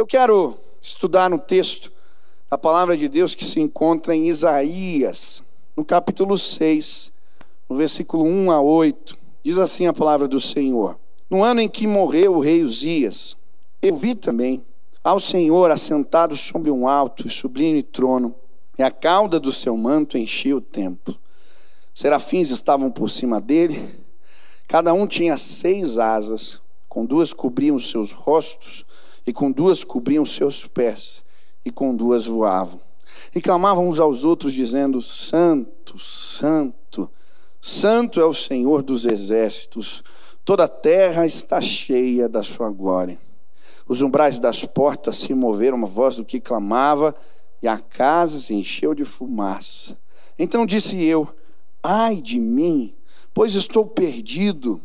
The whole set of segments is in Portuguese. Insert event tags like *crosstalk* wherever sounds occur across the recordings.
Eu quero estudar no texto a palavra de Deus que se encontra em Isaías, no capítulo 6, no versículo 1 a 8. Diz assim a palavra do Senhor: No ano em que morreu o rei Uzias, eu vi também ao Senhor assentado sobre um alto e sublime trono, e a cauda do seu manto enchia o templo. Serafins estavam por cima dele, cada um tinha seis asas, com duas cobriam os seus rostos, e com duas cobriam seus pés, e com duas voavam. E clamavam uns aos outros, dizendo: Santo, Santo, Santo é o Senhor dos exércitos, toda a terra está cheia da sua glória. Os umbrais das portas se moveram, uma voz do que clamava, e a casa se encheu de fumaça. Então disse eu: Ai de mim, pois estou perdido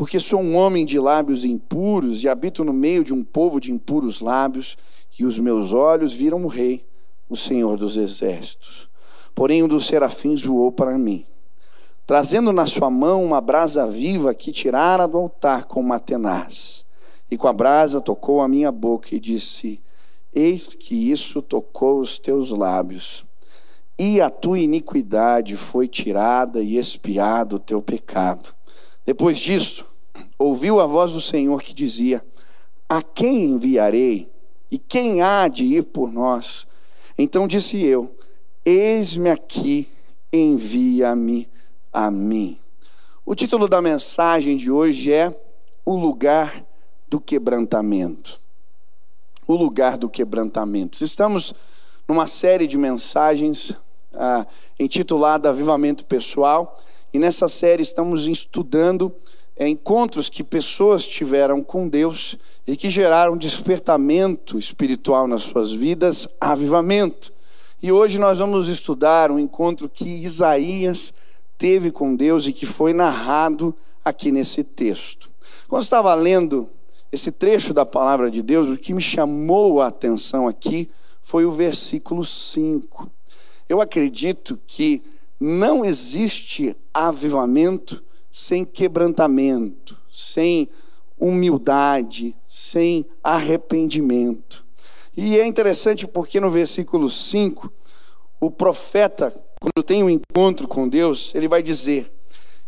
porque sou um homem de lábios impuros e habito no meio de um povo de impuros lábios, e os meus olhos viram o Rei, o Senhor dos Exércitos. Porém, um dos serafins voou para mim, trazendo na sua mão uma brasa viva que tirara do altar com uma tenaz. E com a brasa tocou a minha boca e disse: Eis que isso tocou os teus lábios, e a tua iniquidade foi tirada e expiado o teu pecado. Depois disso, ouviu a voz do Senhor que dizia: A quem enviarei? E quem há de ir por nós? Então disse eu: Eis-me aqui, envia-me a mim. O título da mensagem de hoje é O lugar do quebrantamento. O lugar do quebrantamento. Estamos numa série de mensagens ah, intitulada Avivamento Pessoal, e nessa série estamos estudando é, encontros que pessoas tiveram com Deus e que geraram despertamento espiritual nas suas vidas, avivamento. E hoje nós vamos estudar um encontro que Isaías teve com Deus e que foi narrado aqui nesse texto. Quando estava lendo esse trecho da palavra de Deus, o que me chamou a atenção aqui foi o versículo 5. Eu acredito que não existe avivamento sem quebrantamento, sem humildade, sem arrependimento. E é interessante porque no versículo 5, o profeta, quando tem um encontro com Deus, ele vai dizer: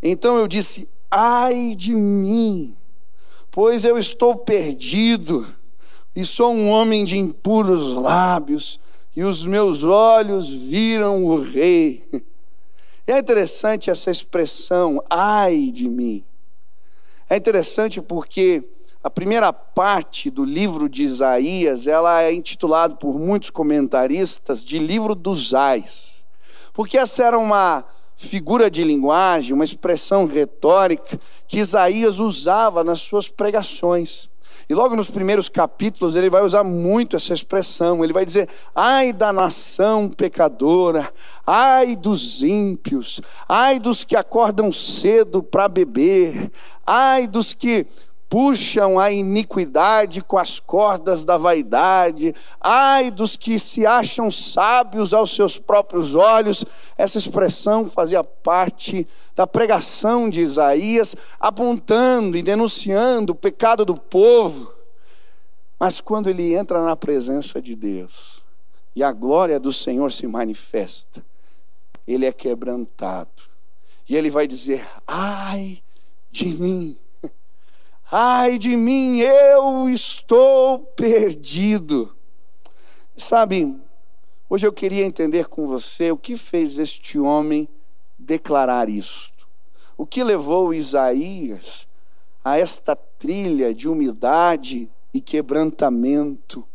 Então eu disse, ai de mim, pois eu estou perdido, e sou um homem de impuros lábios, e os meus olhos viram o Rei. *laughs* E é interessante essa expressão, ai de mim. É interessante porque a primeira parte do livro de Isaías, ela é intitulada por muitos comentaristas de livro dos ais. Porque essa era uma figura de linguagem, uma expressão retórica que Isaías usava nas suas pregações. E logo nos primeiros capítulos ele vai usar muito essa expressão. Ele vai dizer: ai da nação pecadora, ai dos ímpios, ai dos que acordam cedo para beber, ai dos que puxam a iniquidade com as cordas da vaidade, ai dos que se acham sábios aos seus próprios olhos. Essa expressão fazia parte da pregação de Isaías, apontando e denunciando o pecado do povo. Mas quando ele entra na presença de Deus e a glória do Senhor se manifesta, ele é quebrantado. E ele vai dizer: ai de mim Ai de mim, eu estou perdido. Sabe, hoje eu queria entender com você o que fez este homem declarar isto. O que levou Isaías a esta trilha de humildade e quebrantamento.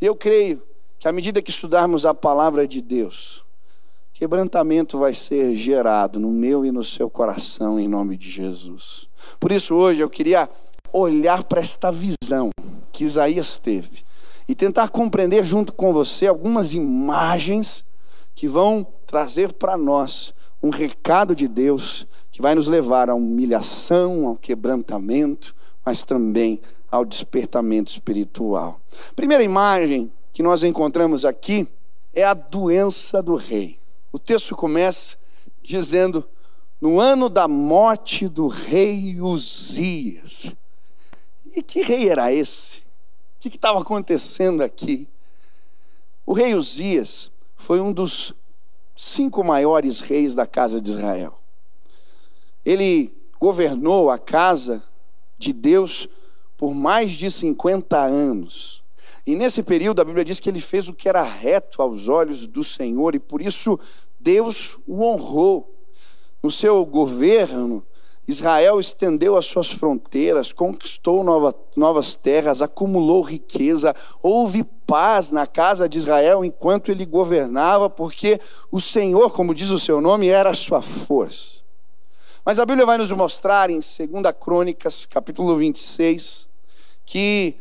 E eu creio que à medida que estudarmos a palavra de Deus, quebrantamento vai ser gerado no meu e no seu coração em nome de Jesus. Por isso hoje eu queria olhar para esta visão que Isaías teve e tentar compreender junto com você algumas imagens que vão trazer para nós um recado de Deus que vai nos levar à humilhação, ao quebrantamento, mas também ao despertamento espiritual. Primeira imagem que nós encontramos aqui é a doença do rei. O texto começa dizendo: no ano da morte do rei Uzias. E que rei era esse? que estava acontecendo aqui? O rei Uzias foi um dos cinco maiores reis da casa de Israel. Ele governou a casa de Deus por mais de 50 anos. E nesse período a Bíblia diz que ele fez o que era reto aos olhos do Senhor e por isso Deus o honrou. No seu governo, Israel estendeu as suas fronteiras, conquistou nova, novas terras, acumulou riqueza, houve paz na casa de Israel enquanto ele governava, porque o Senhor, como diz o seu nome, era a sua força. Mas a Bíblia vai nos mostrar em 2 Crônicas, capítulo 26, que,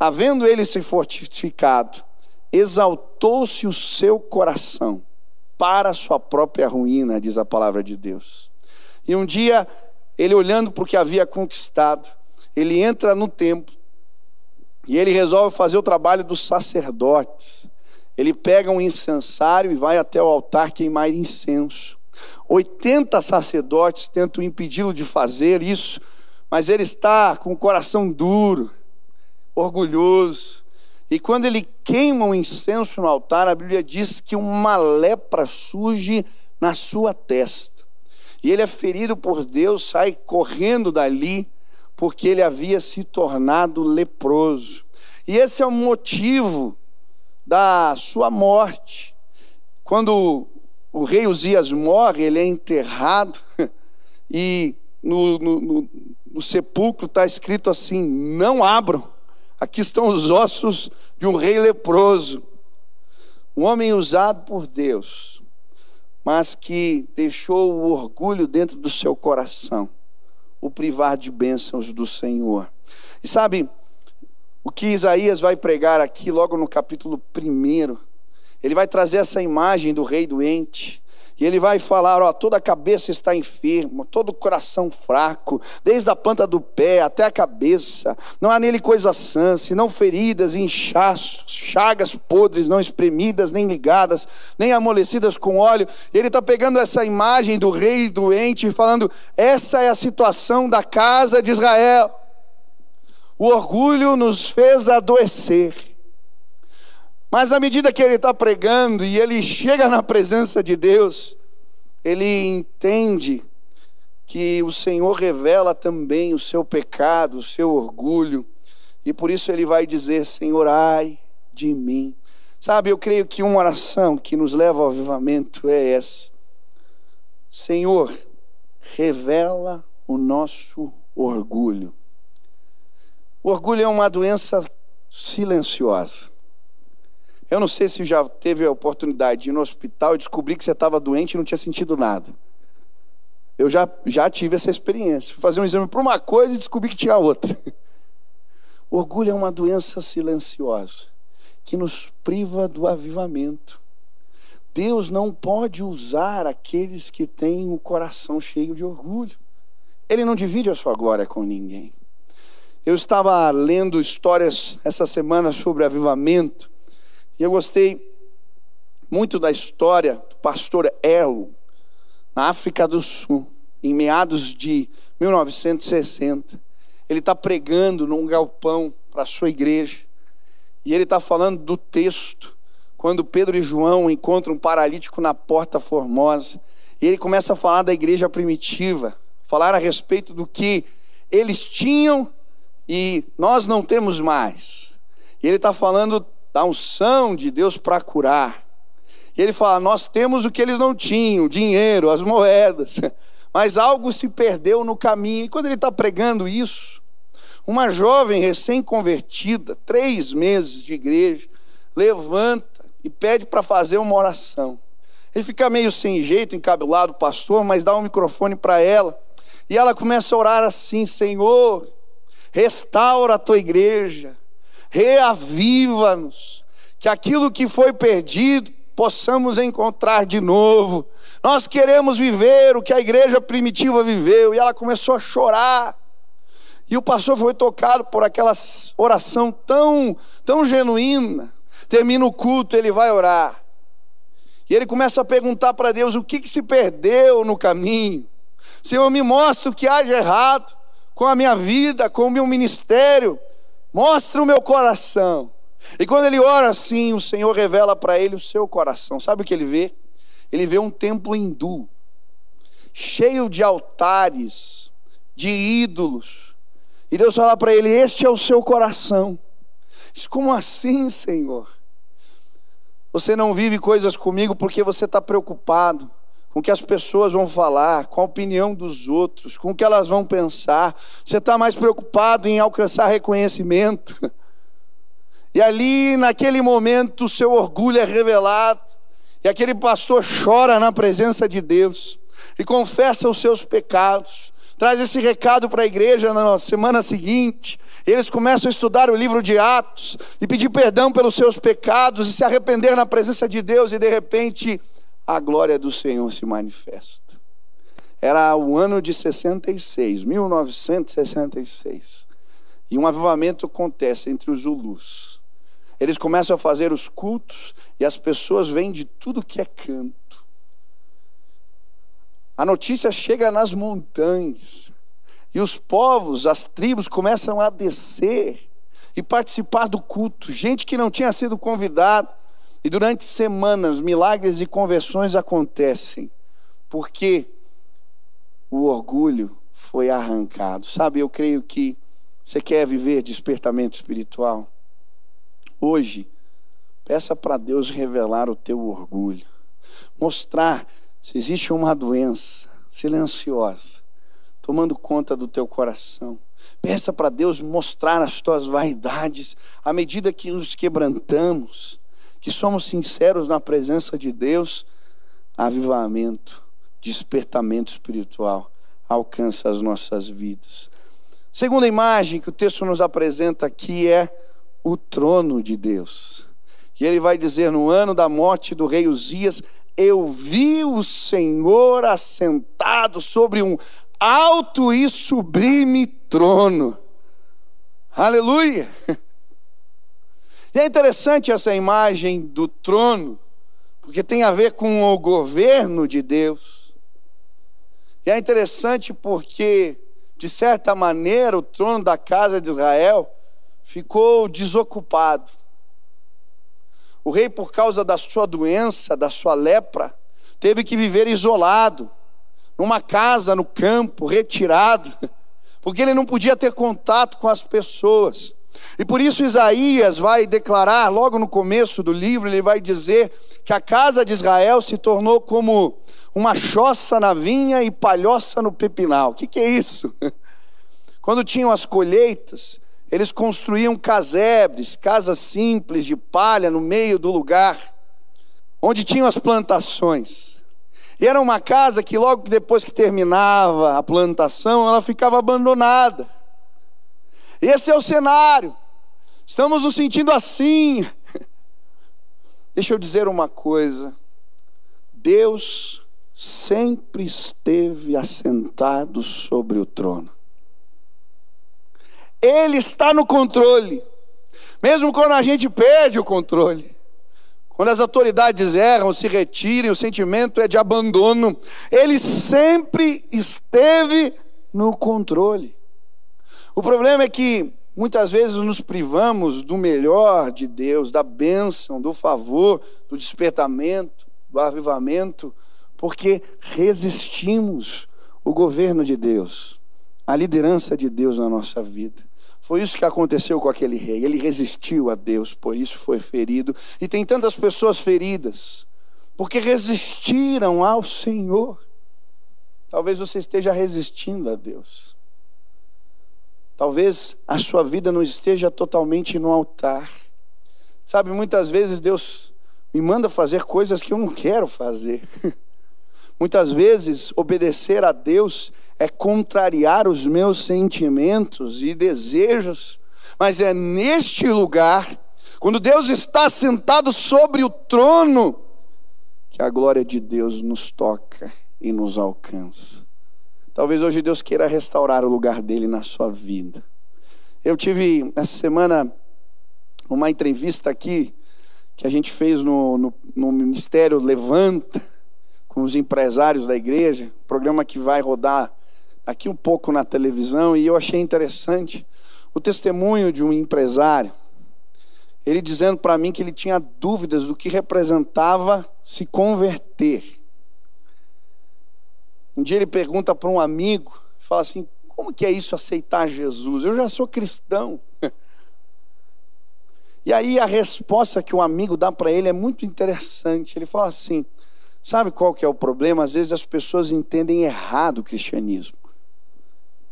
havendo ele se fortificado, exaltou-se o seu coração para a sua própria ruína, diz a palavra de Deus. E um dia, ele olhando para o que havia conquistado, ele entra no templo e ele resolve fazer o trabalho dos sacerdotes. Ele pega um incensário e vai até o altar queimar incenso. 80 sacerdotes tentam impedi-lo de fazer isso, mas ele está com o coração duro, orgulhoso. E quando ele queima o um incenso no altar, a Bíblia diz que uma lepra surge na sua testa. E ele é ferido por Deus, sai correndo dali, porque ele havia se tornado leproso. E esse é o motivo da sua morte. Quando o rei Uzias morre, ele é enterrado, *laughs* e no, no, no, no sepulcro está escrito assim: não abram, aqui estão os ossos de um rei leproso. Um homem usado por Deus, mas que deixou o orgulho dentro do seu coração, o privar de bênçãos do Senhor. E sabe, o que Isaías vai pregar aqui, logo no capítulo 1, ele vai trazer essa imagem do rei doente. E ele vai falar: ó, toda a cabeça está enferma, todo o coração fraco, desde a planta do pé até a cabeça. Não há nele coisa sã, senão feridas inchaços, chagas podres, não espremidas, nem ligadas, nem amolecidas com óleo. E ele está pegando essa imagem do rei doente e falando: essa é a situação da casa de Israel. O orgulho nos fez adoecer. Mas à medida que ele está pregando e ele chega na presença de Deus, ele entende que o Senhor revela também o seu pecado, o seu orgulho, e por isso ele vai dizer: Senhor, ai de mim. Sabe, eu creio que uma oração que nos leva ao avivamento é essa: Senhor, revela o nosso orgulho. O orgulho é uma doença silenciosa. Eu não sei se já teve a oportunidade de ir no hospital e descobrir que você estava doente e não tinha sentido nada. Eu já, já tive essa experiência. Fazer um exame para uma coisa e descobri que tinha outra. *laughs* O orgulho é uma doença silenciosa que nos priva do avivamento. Deus não pode usar aqueles que têm o coração cheio de orgulho. Ele não divide a sua glória com ninguém. Eu estava lendo histórias essa semana sobre avivamento e eu gostei muito da história do pastor Elo, na África do Sul, em meados de 1960. Ele está pregando num galpão para a sua igreja. E ele está falando do texto, quando Pedro e João encontram um paralítico na porta formosa. E ele começa a falar da igreja primitiva, falar a respeito do que eles tinham e nós não temos mais. E ele está falando da unção de Deus para curar. E ele fala: Nós temos o que eles não tinham, dinheiro, as moedas, *laughs* mas algo se perdeu no caminho. E quando ele está pregando isso, uma jovem recém-convertida, três meses de igreja, levanta e pede para fazer uma oração. Ele fica meio sem jeito, encabelado, pastor, mas dá um microfone para ela. E ela começa a orar assim: Senhor, restaura a tua igreja, reaviva-nos, que aquilo que foi perdido possamos encontrar de novo. Nós queremos viver o que a igreja primitiva viveu. E ela começou a chorar. E o pastor foi tocado por aquela oração tão, tão genuína. Termina o culto, ele vai orar. E ele começa a perguntar para Deus o que, que se perdeu no caminho. Senhor, me mostra o que há de errado com a minha vida, com o meu ministério mostra o meu coração. E quando ele ora assim, o Senhor revela para ele o seu coração. Sabe o que ele vê? Ele vê um templo hindu, cheio de altares, de ídolos. E Deus fala para ele: Este é o seu coração. Diz, como assim, Senhor? Você não vive coisas comigo porque você está preocupado com o que as pessoas vão falar, com a opinião dos outros, com o que elas vão pensar. Você está mais preocupado em alcançar reconhecimento. *laughs* E ali, naquele momento, o seu orgulho é revelado. E aquele pastor chora na presença de Deus e confessa os seus pecados. Traz esse recado para a igreja na semana seguinte. Eles começam a estudar o livro de Atos e pedir perdão pelos seus pecados e se arrepender na presença de Deus, e de repente a glória do Senhor se manifesta. Era o ano de 66, 1966. E um avivamento acontece entre os Zulus. Eles começam a fazer os cultos e as pessoas vêm de tudo que é canto. A notícia chega nas montanhas. E os povos, as tribos começam a descer e participar do culto. Gente que não tinha sido convidada. E durante semanas, milagres e conversões acontecem. Porque o orgulho foi arrancado. Sabe, eu creio que você quer viver despertamento espiritual. Hoje, peça para Deus revelar o teu orgulho, mostrar se existe uma doença silenciosa tomando conta do teu coração. Peça para Deus mostrar as tuas vaidades à medida que nos quebrantamos, que somos sinceros na presença de Deus. Avivamento, despertamento espiritual alcança as nossas vidas. Segunda imagem que o texto nos apresenta aqui é o trono de Deus. E ele vai dizer: no ano da morte do rei Uzias, eu vi o Senhor assentado sobre um alto e sublime trono. Aleluia! *laughs* E é interessante essa imagem do trono, porque tem a ver com o governo de Deus. E é interessante porque, de certa maneira, o trono da casa de Israel ficou desocupado. O rei, por causa da sua doença, da sua lepra, teve que viver isolado, numa casa no campo, retirado, *laughs* porque ele não podia ter contato com as pessoas. E por isso Isaías vai declarar, logo no começo do livro, ele vai dizer que a casa de Israel se tornou como uma choça na vinha e palhoça no pepinal. O que, que é isso? *laughs* Quando tinham as colheitas, eles construíam casebres, casas simples de palha no meio do lugar, onde tinham as plantações. E era uma casa que logo depois que terminava a plantação, ela ficava abandonada. Esse é o cenário. Estamos nos sentindo assim. *laughs* Deixa eu dizer uma coisa. Deus sempre esteve assentado sobre o trono. Ele está no controle. Mesmo quando a gente perde o controle. Quando as autoridades erram, se retirem, o sentimento é de abandono. Ele sempre esteve no controle. O problema é que muitas vezes nos privamos do melhor de Deus, da bênção, do favor, do despertamento, do avivamento, porque resistimos o governo de Deus, a liderança de Deus na nossa vida. Foi isso que aconteceu com aquele rei. Ele resistiu a Deus, por isso foi ferido. E tem tantas pessoas feridas, porque resistiram ao Senhor. Talvez você esteja resistindo a Deus. Talvez a sua vida não esteja totalmente no altar. Sabe, muitas vezes Deus me manda fazer coisas que eu não quero fazer. *laughs* Muitas vezes obedecer a Deus é contrariar os meus sentimentos e desejos, mas é neste lugar, quando Deus está sentado sobre o trono, que a glória de Deus nos toca e nos alcança. Talvez hoje Deus queira restaurar o lugar dele na sua vida. Eu tive essa semana uma entrevista aqui que a gente fez no, no, no Ministério Levanta, com os empresários da igreja, programa que vai rodar aqui um pouco na televisão e eu achei interessante. o testemunho de um empresário, ele dizendo para mim que ele tinha dúvidas do que representava se converter. Um dia ele pergunta para um amigo, fala assim: como que é isso aceitar Jesus? Eu já sou cristão. *laughs* E aí a resposta que o amigo dá para ele é muito interessante. Ele fala assim: sabe qual que é o problema? Às vezes as pessoas entendem errado o cristianismo.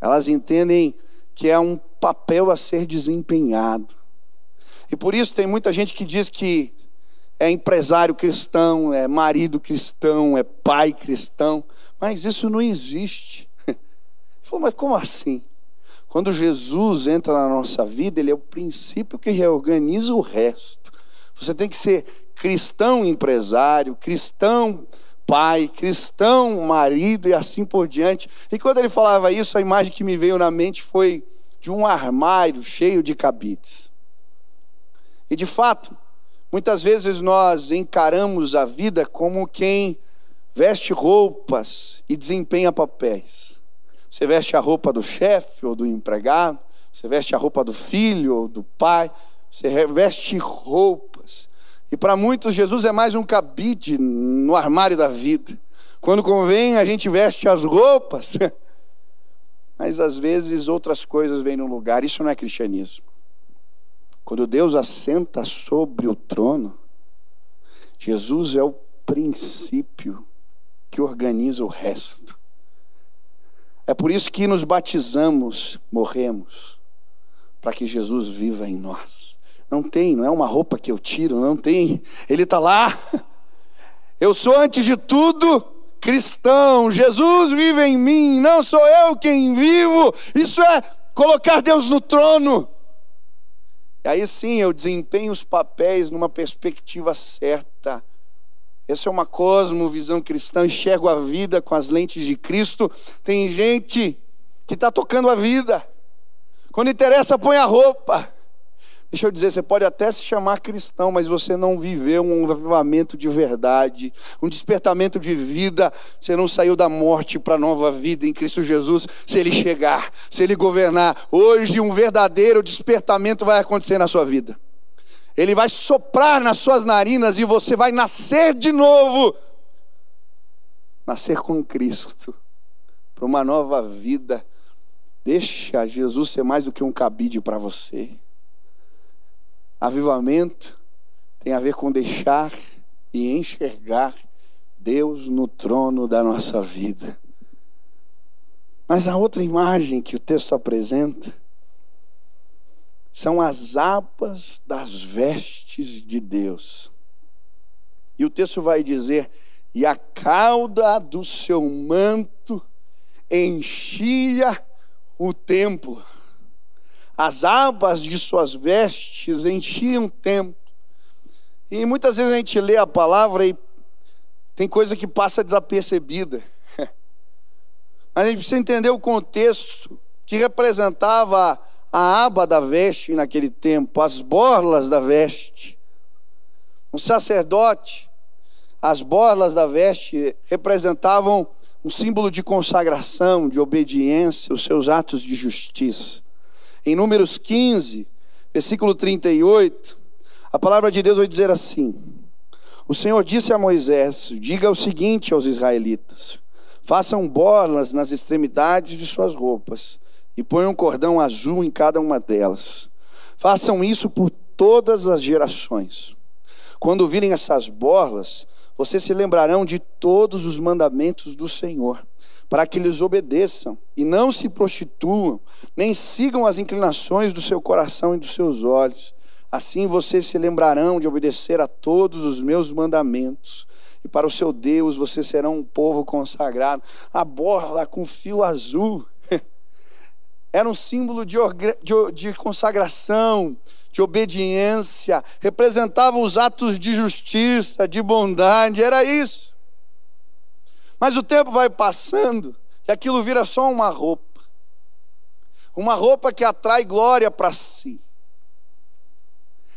Elas entendem que é um papel a ser desempenhado. E por isso tem muita gente que diz que é empresário cristão, é marido cristão, é pai cristão, mas isso não existe. *laughs* Ele falou, mas como assim? Quando Jesus entra na nossa vida, ele é o princípio que reorganiza o resto. Você tem que ser cristão empresário, cristão pai, cristão marido e assim por diante. E quando ele falava isso, a imagem que me veio na mente foi de um armário cheio de cabides. E de fato, muitas vezes nós encaramos a vida como quem veste roupas e desempenha papéis. Você veste a roupa do chefe ou do empregado, você veste a roupa do filho ou do pai, você veste roupas. E para muitos, Jesus é mais um cabide no armário da vida. Quando convém, a gente veste as roupas, *laughs* mas às vezes outras coisas vêm no lugar. Isso não é cristianismo. Quando Deus assenta sobre o trono, Jesus é o princípio que organiza o resto. É por isso que nos batizamos, morremos, para que Jesus viva em nós. Não tem, não é uma roupa que eu tiro, não tem. Ele está lá. Eu sou, antes de tudo, cristão. Jesus vive em mim, não sou eu quem vivo. Isso é colocar Deus no trono. E aí sim eu desempenho os papéis numa perspectiva certa. Essa é uma cosmovisão cristã, enxergo a vida com as lentes de Cristo. Tem gente que está tocando a vida. Quando interessa, põe a roupa. Deixa eu dizer, você pode até se chamar cristão, mas você não viveu um avivamento de verdade, um despertamento de vida. Você não saiu da morte para a nova vida em Cristo Jesus. Se Ele chegar, se Ele governar, hoje um verdadeiro despertamento vai acontecer na sua vida. Ele vai soprar nas suas narinas e você vai nascer de novo. Nascer com Cristo, para uma nova vida. Deixa Jesus ser mais do que um cabide para você. Avivamento tem a ver com deixar e enxergar Deus no trono da nossa vida. Mas a outra imagem que o texto apresenta são as abas das vestes de Deus. E o texto vai dizer: e a cauda do seu manto enchia o templo as abas de suas vestes enchiam o templo. E muitas vezes a gente lê a palavra e tem coisa que passa desapercebida. *laughs* Mas a gente precisa entender o contexto que representava a aba da veste naquele tempo, as borlas da veste. Um sacerdote, as borlas da veste representavam um símbolo de consagração, de obediência, os seus atos de justiça. Em Números 15, versículo 38, a palavra de Deus vai dizer assim: O Senhor disse a Moisés: Diga o seguinte aos israelitas: Façam borlas nas extremidades de suas roupas e ponham um cordão azul em cada uma delas. Façam isso por todas as gerações. Quando virem essas borlas, vocês se lembrarão de todos os mandamentos do Senhor para que lhes obedeçam e não se prostituam, nem sigam as inclinações do seu coração e dos seus olhos. Assim vocês se lembrarão de obedecer a todos os meus mandamentos. E para o seu Deus vocês serão um povo consagrado. A borla com fio azul era um símbolo de, de, de consagração, de obediência, representava os atos de justiça, de bondade, era isso. Mas o tempo vai passando e aquilo vira só uma roupa. Uma roupa que atrai glória para si.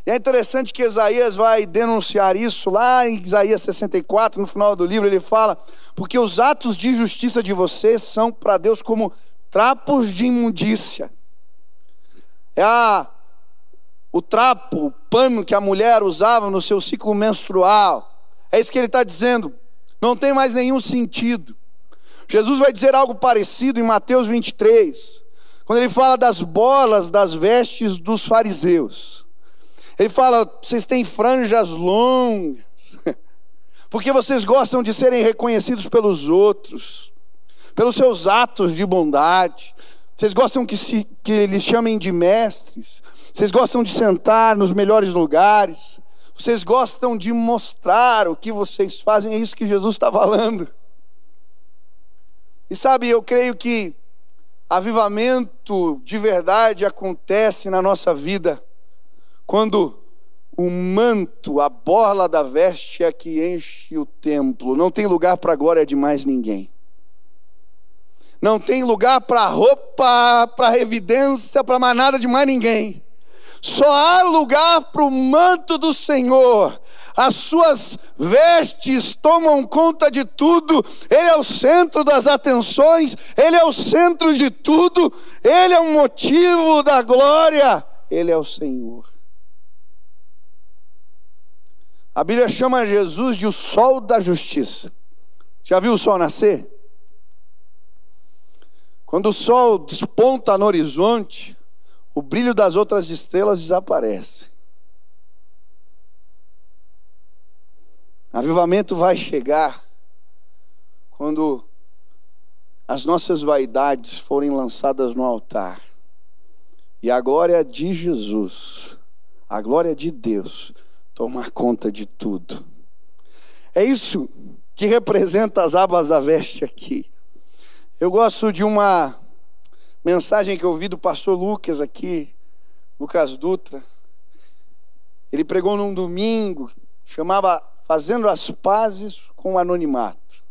E é interessante que Isaías vai denunciar isso lá em Isaías 64, no final do livro, ele fala: Porque os atos de justiça de vocês são para Deus como trapos de imundícia. é a, o trapo, o pano que a mulher usava no seu ciclo menstrual. É isso que ele está dizendo. Não tem mais nenhum sentido. Jesus vai dizer algo parecido em Mateus 23, quando ele fala das bolas das vestes dos fariseus. Ele fala: vocês têm franjas longas, *laughs* porque vocês gostam de serem reconhecidos pelos outros, pelos seus atos de bondade. Vocês gostam que, se, que eles chamem de mestres. Vocês gostam de sentar nos melhores lugares. Vocês gostam de mostrar o que vocês fazem. É isso que Jesus está falando. E sabe, eu creio que avivamento de verdade acontece na nossa vida quando o manto, a borla da veste é que enche o templo. Não tem lugar para a glória de mais ninguém. Não tem lugar para roupa, para evidência, para mais nada de mais ninguém. Só há lugar para o manto do Senhor. As suas vestes tomam conta de tudo. Ele é o centro das atenções. Ele é o centro de tudo. Ele é o motivo da glória. Ele é o Senhor. A Bíblia chama Jesus de o sol da justiça. Já viu o sol nascer? Quando o sol desponta no horizonte, o brilho das outras estrelas desaparece. Avivamento vai chegar quando as nossas vaidades forem lançadas no altar e a glória de Jesus, a glória de Deus, tomar conta de tudo. É isso que representa as abas da veste aqui. Eu gosto de uma mensagem que eu ouvi do pastor Lucas aqui, Lucas Dutra. Ele pregou num domingo, chamava Fazendo as Pazes com o Anonimato.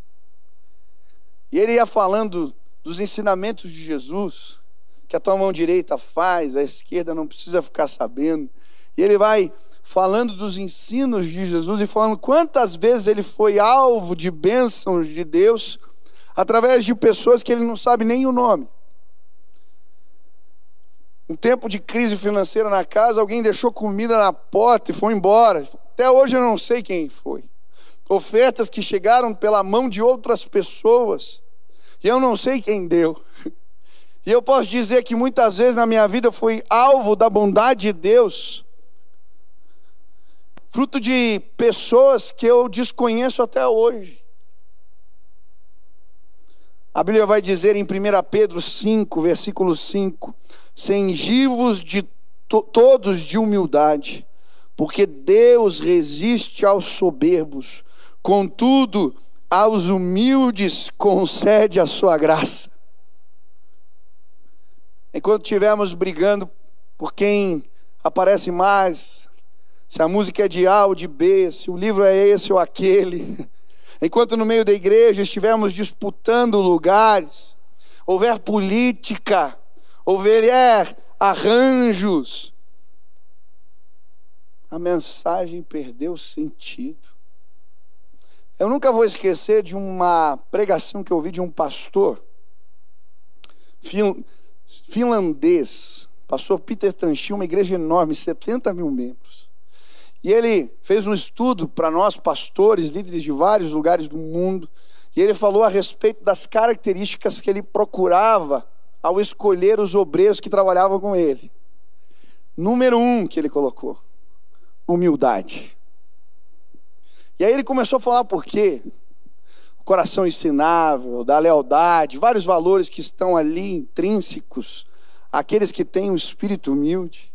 E ele ia falando dos ensinamentos de Jesus, que a tua mão direita faz, a esquerda não precisa ficar sabendo. E ele vai falando dos ensinos de Jesus e falando quantas vezes ele foi alvo de bênçãos de Deus através de pessoas que ele não sabe nem o nome. Um tempo de crise financeira na casa, alguém deixou comida na porta e foi embora. Até hoje eu não sei quem foi. Ofertas que chegaram pela mão de outras pessoas e eu não sei quem deu. *laughs* E eu posso dizer que muitas vezes na minha vida fui alvo da bondade de Deus, fruto de pessoas que eu desconheço até hoje. A Bíblia vai dizer em 1 Pedro 5, versículo 5: Sengivos de to todos de humildade, porque Deus resiste aos soberbos, contudo, aos humildes concede a sua graça. Enquanto estivermos brigando por quem aparece mais, se a música é de A ou de B, se o livro é esse ou aquele, enquanto no meio da igreja estivermos disputando lugares, houver política, houver arranjos, a mensagem perdeu sentido. Eu nunca vou esquecer de uma pregação que eu ouvi de um pastor finlandês, pastor Peter Tanchin, uma igreja enorme, 70 mil membros. E ele fez um estudo para nós, pastores, líderes de vários lugares do mundo, e ele falou a respeito das características que ele procurava ao escolher os obreiros que trabalhavam com ele. Número um que ele colocou: humildade. E aí ele começou a falar por quê? O coração ensinável, da lealdade, vários valores que estão ali intrínsecos, aqueles que têm um espírito humilde.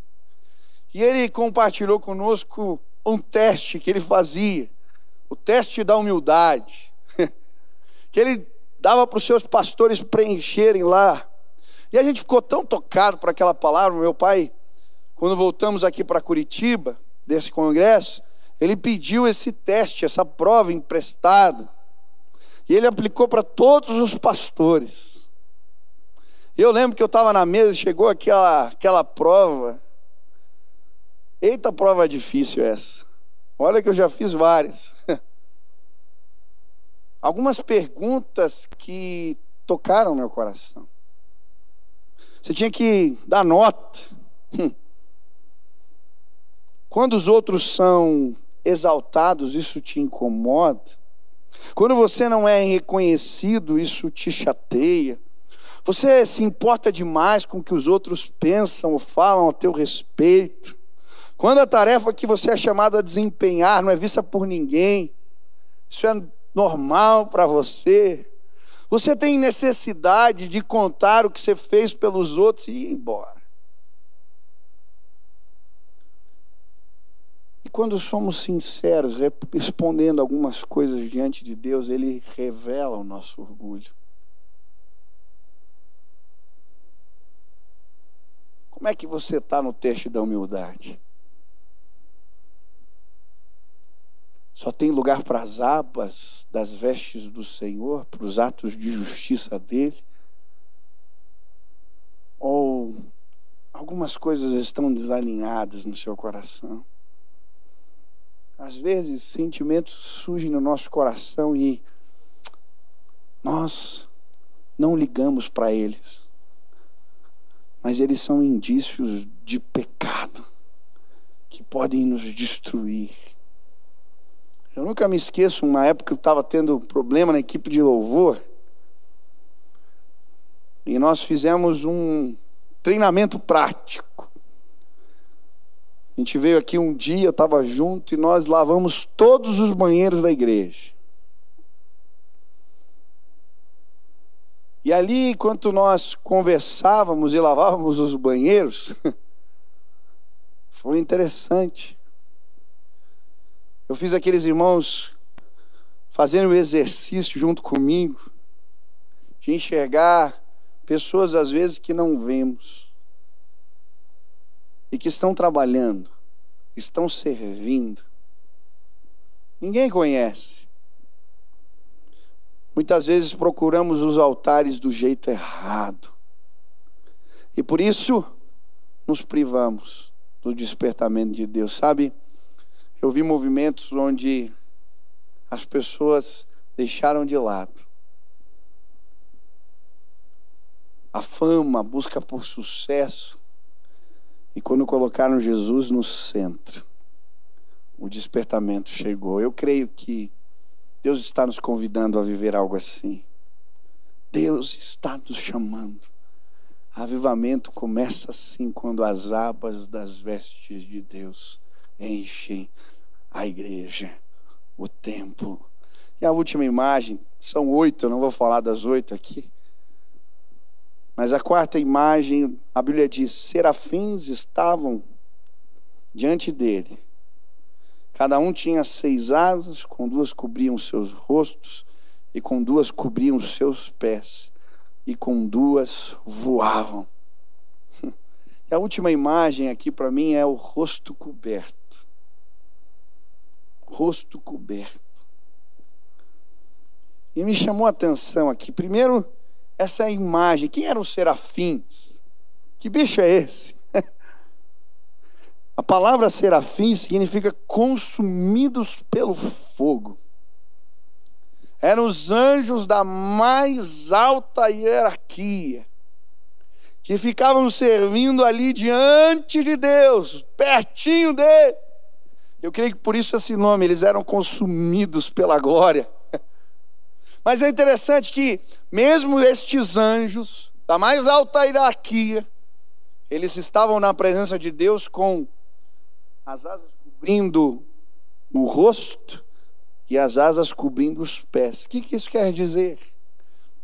E ele compartilhou conosco um teste que ele fazia, o teste da humildade, *laughs* que ele dava para os seus pastores preencherem lá e a gente ficou tão tocado por aquela palavra. Meu pai, quando voltamos aqui para Curitiba, desse congresso, ele pediu esse teste, essa prova emprestada. E ele aplicou para todos os pastores. Eu lembro que eu estava na mesa, chegou aquela, aquela prova. Eita, prova difícil essa. Olha que eu já fiz várias. *laughs* Algumas perguntas que tocaram meu coração. Você tinha que dar nota. *laughs* Quando os outros são exaltados, isso te incomoda. Quando você não é reconhecido, isso te chateia. Você se importa demais com o que os outros pensam ou falam a teu respeito. Quando a tarefa que você é chamado a desempenhar não é vista por ninguém, isso é normal para você. Você tem necessidade de contar o que você fez pelos outros e ir embora. E quando somos sinceros, respondendo algumas coisas diante de Deus, Ele revela o nosso orgulho. Como é que você está no teste da humildade? Só tem lugar para as abas das vestes do Senhor, para os atos de justiça dele? Ou algumas coisas estão desalinhadas no seu coração? Às vezes, sentimentos surgem no nosso coração e nós não ligamos para eles, mas eles são indícios de pecado que podem nos destruir. Eu nunca me esqueço, uma época eu estava tendo problema na equipe de louvor. E nós fizemos um treinamento prático. A gente veio aqui um dia, eu estava junto, e nós lavamos todos os banheiros da igreja. E ali, enquanto nós conversávamos e lavávamos os banheiros, *laughs* foi interessante. Eu fiz aqueles irmãos fazendo o exercício junto comigo, de enxergar pessoas às vezes que não vemos e que estão trabalhando, estão servindo. Ninguém conhece. Muitas vezes procuramos os altares do jeito errado. E por isso nos privamos do despertamento de Deus. Sabe? Eu vi movimentos onde as pessoas deixaram de lado a fama, a busca por sucesso, e quando colocaram Jesus no centro, o despertamento chegou. Eu creio que Deus está nos convidando a viver algo assim. Deus está nos chamando. Avivamento começa assim quando as abas das vestes de Deus enchem a igreja, o templo. E a última imagem, são oito, eu não vou falar das oito aqui. Mas a quarta imagem, a Bíblia diz: serafins estavam diante dele. Cada um tinha seis asas, com duas cobriam seus rostos, e com duas cobriam seus pés, e com duas voavam. *laughs* E a última imagem aqui para mim é o rosto coberto rosto coberto. E me chamou a atenção aqui, primeiro, essa imagem. Quem eram os serafins? Que bicho é esse? *laughs* A palavra serafim significa consumidos pelo fogo. Eram os anjos da mais alta hierarquia, que ficavam servindo ali diante de Deus, pertinho dele. Eu creio que por isso esse nome, eles eram consumidos pela glória. Mas é interessante que, mesmo estes anjos, da mais alta hierarquia, eles estavam na presença de Deus com as asas cobrindo o rosto e as asas cobrindo os pés. O que, isso quer dizer?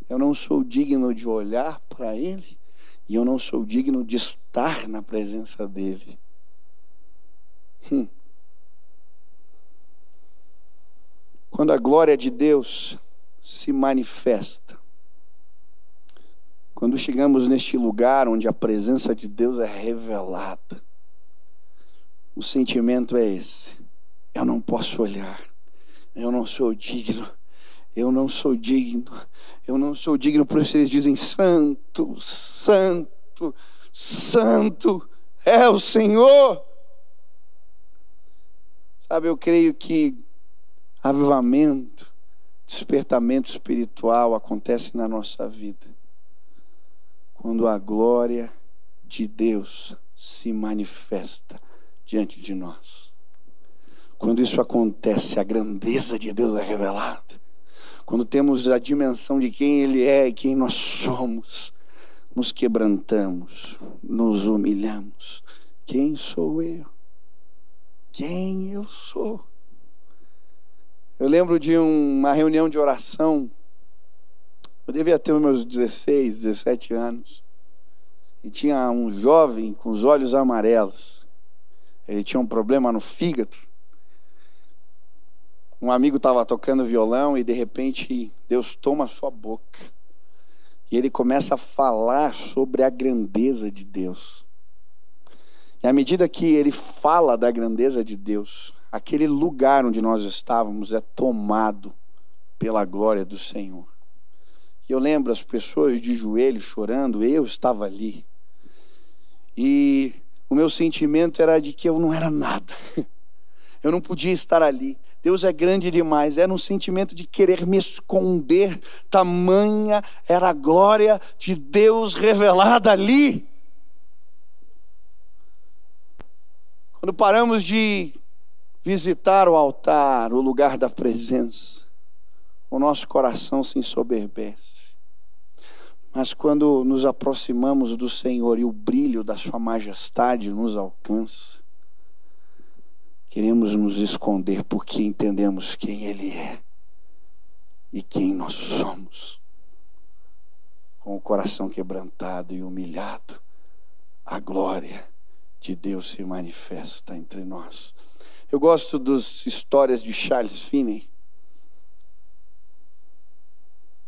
Eu não sou digno de olhar para Ele e eu não sou digno de estar na presença dEle. Hum. Quando a glória de Deus se manifesta, quando chegamos neste lugar onde a presença de Deus é revelada, o sentimento é esse: eu não posso olhar, eu não sou digno, eu não sou digno, eu não sou digno, por isso eles dizem: Santo, Santo, Santo é o Senhor. Sabe, eu creio que avivamento, despertamento espiritual acontece na nossa vida. Quando a glória de Deus se manifesta diante de nós. Quando isso acontece, a grandeza de Deus é revelada. Quando temos a dimensão de quem Ele é e quem nós somos, nos quebrantamos, nos humilhamos. Quem sou eu? Quem eu sou? Eu lembro de uma reunião de oração. Eu devia ter meus 16, 17 anos. E tinha um jovem com os olhos amarelos. Ele tinha um problema no fígado. Um amigo estava tocando violão e de repente Deus toma a sua boca. E ele começa a falar sobre a grandeza de Deus. E à medida que ele fala da grandeza de Deus, aquele lugar onde nós estávamos é tomado pela glória do Senhor. E eu lembro as pessoas de joelhos chorando, eu estava ali. E o meu sentimento era de que eu não era nada. *laughs* Eu não podia estar ali. Deus é grande demais. Era um sentimento de querer me esconder. Tamanha era a glória de Deus revelada ali. Quando paramos de visitar o altar, o lugar da presença, o nosso coração se ensoberbece. Mas quando nos aproximamos do Senhor e o brilho da Sua majestade nos alcança, Queremos nos esconder porque entendemos quem Ele é e quem nós somos. Com o coração quebrantado e humilhado, a glória de Deus se manifesta entre nós. Eu gosto das histórias de Charles Finney.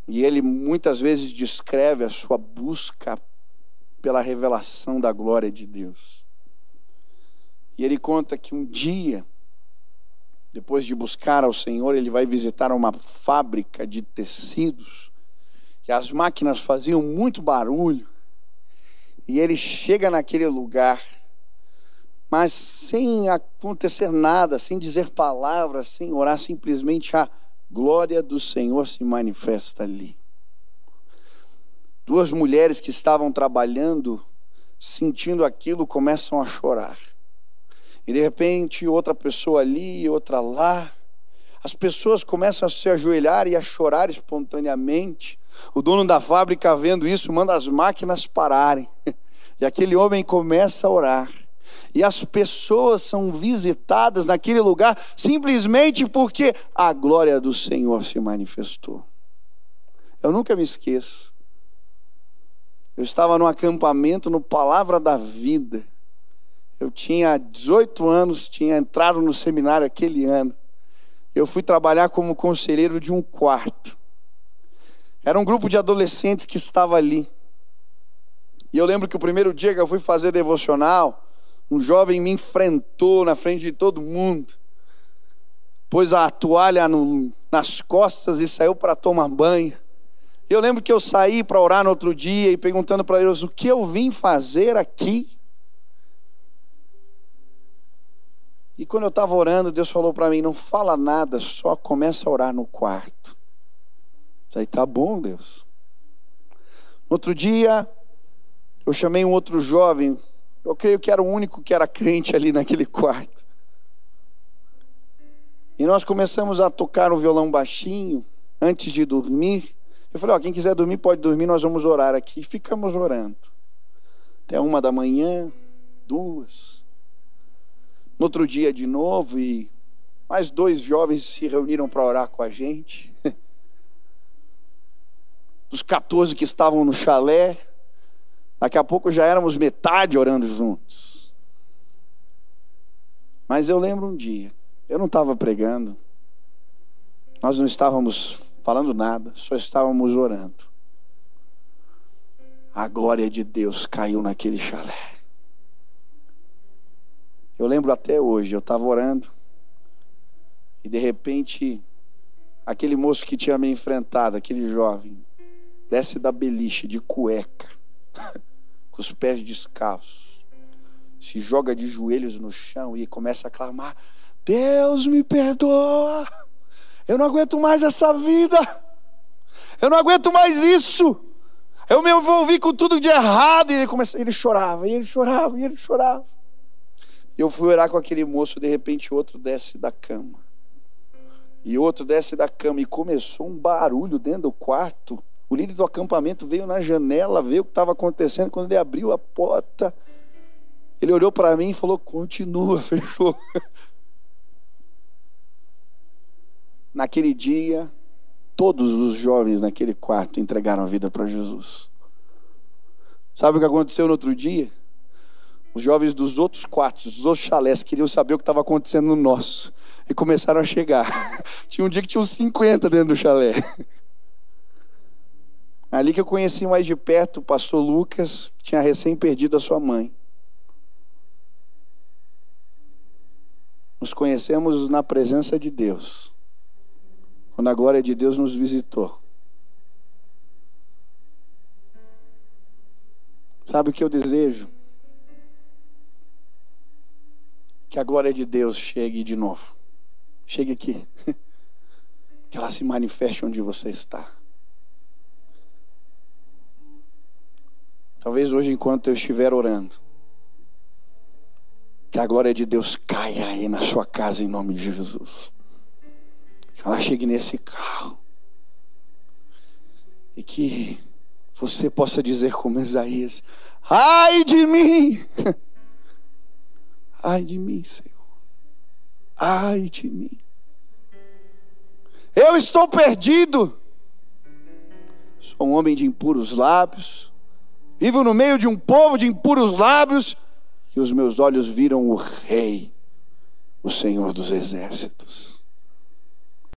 E ele muitas vezes descreve a sua busca pela revelação da glória de Deus. E ele conta que um dia, depois de buscar ao Senhor, ele vai visitar uma fábrica de tecidos. E as máquinas faziam muito barulho. E ele chega naquele lugar, mas sem acontecer nada, sem dizer palavras, sem orar, simplesmente a glória do Senhor se manifesta ali. Duas mulheres que estavam trabalhando, sentindo aquilo, começam a chorar. E de repente, outra pessoa ali, outra lá. As pessoas começam a se ajoelhar e a chorar espontaneamente. O dono da fábrica, vendo isso, manda as máquinas pararem. *laughs* E aquele homem começa a orar. E as pessoas são visitadas naquele lugar simplesmente porque a glória do Senhor se manifestou. Eu nunca me esqueço. Eu estava no acampamento no Palavra da Vida. Eu tinha 18 anos, tinha entrado no seminário aquele ano. Eu fui trabalhar como conselheiro de um quarto. Era um grupo de adolescentes que estava ali. E eu lembro que o primeiro dia que eu fui fazer devocional, um jovem me enfrentou na frente de todo mundo, pôs a toalha no, nas costas e saiu para tomar banho. Eu lembro que eu saí para orar no outro dia e perguntando para Deus o que eu vim fazer aqui. E quando eu estava orando, Deus falou para mim: não fala nada, só começa a orar no quarto. Aí tá bom, Deus. No outro dia, eu chamei um outro jovem, eu creio que era o único que era crente ali naquele quarto. E nós começamos a tocar um violão baixinho antes de dormir. Eu falei: ó, quem quiser dormir pode dormir, nós vamos orar aqui. E ficamos orando. Até uma da manhã, duas. No outro dia de novo, e mais dois jovens se reuniram para orar com a gente. *laughs* Dos 14 que estavam no chalé, daqui a pouco já éramos metade orando juntos. Mas eu lembro um dia, eu não estava pregando, nós não estávamos falando nada, só estávamos orando. A glória de Deus caiu naquele chalé. Eu lembro até hoje, eu estava orando e de repente aquele moço que tinha me enfrentado, aquele jovem, desce da beliche de cueca, *laughs* com os pés descalços, se joga de joelhos no chão e começa a clamar: Deus me perdoa, eu não aguento mais essa vida, eu não aguento mais isso. Eu me envolvi com tudo de errado. E ele, começa, ele chorava, e ele chorava, e ele chorava. E eu fui orar com aquele moço, de repente outro desce da cama. E outro desce da cama e começou um barulho dentro do quarto. O líder do acampamento veio na janela ver o que estava acontecendo. Quando ele abriu a porta, ele olhou para mim e falou: Continua, *laughs* fechou. Naquele dia, todos os jovens naquele quarto entregaram a vida para Jesus. Sabe o que aconteceu no outro dia? Os jovens dos outros quartos, dos outros chalés, queriam saber o que estava acontecendo no nosso. E começaram a chegar. *laughs* tinha um dia que tinha uns 50 dentro do chalé. Ali que eu conheci mais de perto o pastor Lucas, que tinha recém perdido a sua mãe. Nos conhecemos na presença de Deus, quando a glória de Deus nos visitou. Sabe o que eu desejo? Que a glória de Deus chegue de novo. Chegue aqui. *laughs* Que ela se manifeste onde você está. Talvez hoje, enquanto eu estiver orando, que a glória de Deus caia aí na sua casa em nome de Jesus. Que ela chegue nesse carro. E que você possa dizer como Isaías: Ai de mim! *laughs* Ai de mim, Senhor. Ai de mim. Eu estou perdido. Sou um homem de impuros lábios. Vivo no meio de um povo de impuros lábios. E os meus olhos viram o Rei, o Senhor dos Exércitos.